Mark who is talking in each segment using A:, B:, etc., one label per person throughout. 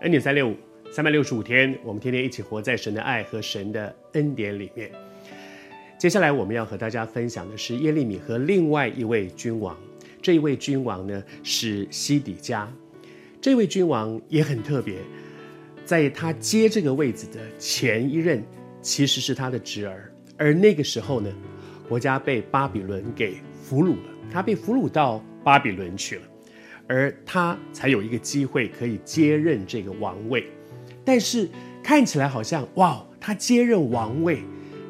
A: 恩典三六五，三百六十五天，我们天天一起活在神的爱和神的恩典里面。接下来我们要和大家分享的是耶利米和另外一位君王。这一位君王呢是西底家，这位君王也很特别，在他接这个位子的前一任其实是他的侄儿，而那个时候呢，国家被巴比伦给俘虏了，他被俘虏到巴比伦去了。而他才有一个机会可以接任这个王位，但是看起来好像哇，他接任王位，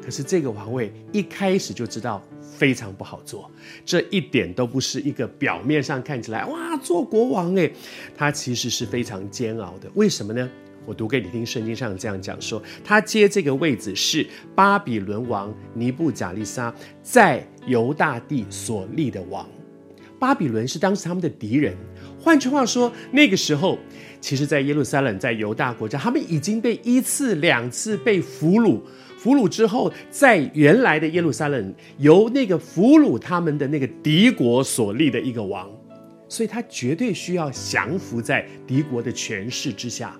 A: 可是这个王位一开始就知道非常不好做，这一点都不是一个表面上看起来哇做国王诶，他其实是非常煎熬的。为什么呢？我读给你听，圣经上这样讲说，他接这个位置是巴比伦王尼布甲利撒在犹大地所立的王。巴比伦是当时他们的敌人，换句话说，那个时候，其实，在耶路撒冷，在犹大国家，他们已经被一次、两次被俘虏，俘虏之后，在原来的耶路撒冷，由那个俘虏他们的那个敌国所立的一个王，所以他绝对需要降服在敌国的权势之下。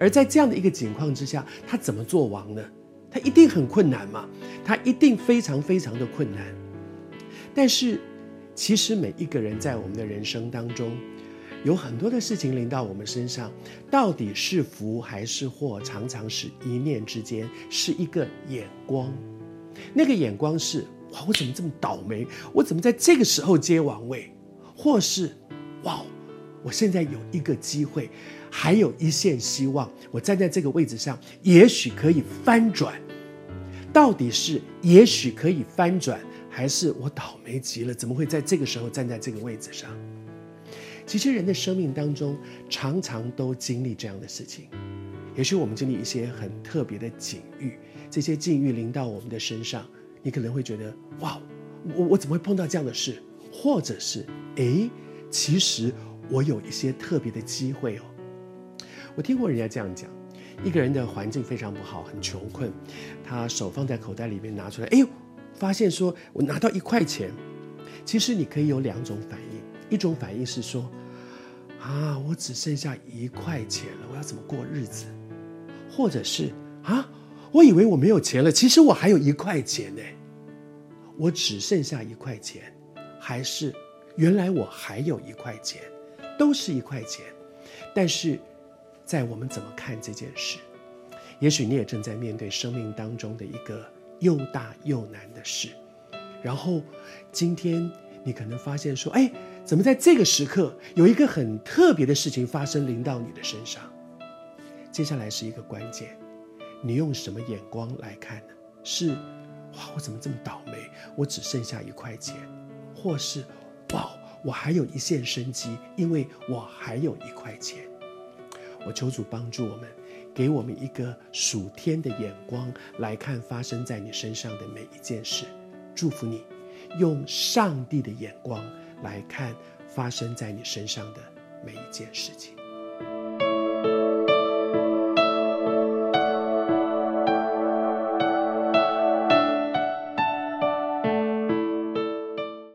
A: 而在这样的一个情况之下，他怎么做王呢？他一定很困难嘛，他一定非常非常的困难，但是。其实每一个人在我们的人生当中，有很多的事情临到我们身上，到底是福还是祸，常常是一念之间，是一个眼光。那个眼光是：哇，我怎么这么倒霉？我怎么在这个时候接王位？或是：哇，我现在有一个机会，还有一线希望，我站在这个位置上，也许可以翻转。到底是也许可以翻转？还是我倒霉极了？怎么会在这个时候站在这个位置上？其实人的生命当中，常常都经历这样的事情。也许我们经历一些很特别的境遇，这些境遇临到我们的身上，你可能会觉得：哇，我我怎么会碰到这样的事？或者是，诶，其实我有一些特别的机会哦。我听过人家这样讲：一个人的环境非常不好，很穷困，他手放在口袋里面拿出来，哎呦！发现说，我拿到一块钱，其实你可以有两种反应，一种反应是说，啊，我只剩下一块钱了，我要怎么过日子？或者是啊，我以为我没有钱了，其实我还有一块钱呢，我只剩下一块钱，还是原来我还有一块钱，都是一块钱，但是在我们怎么看这件事？也许你也正在面对生命当中的一个。又大又难的事，然后今天你可能发现说：“哎，怎么在这个时刻有一个很特别的事情发生，临到你的身上？”接下来是一个关键，你用什么眼光来看呢？是哇，我怎么这么倒霉？我只剩下一块钱，或是哇，我还有一线生机，因为我还有一块钱。我求主帮助我们。给我们一个属天的眼光来看发生在你身上的每一件事，祝福你，用上帝的眼光来看发生在你身上的每一件事情。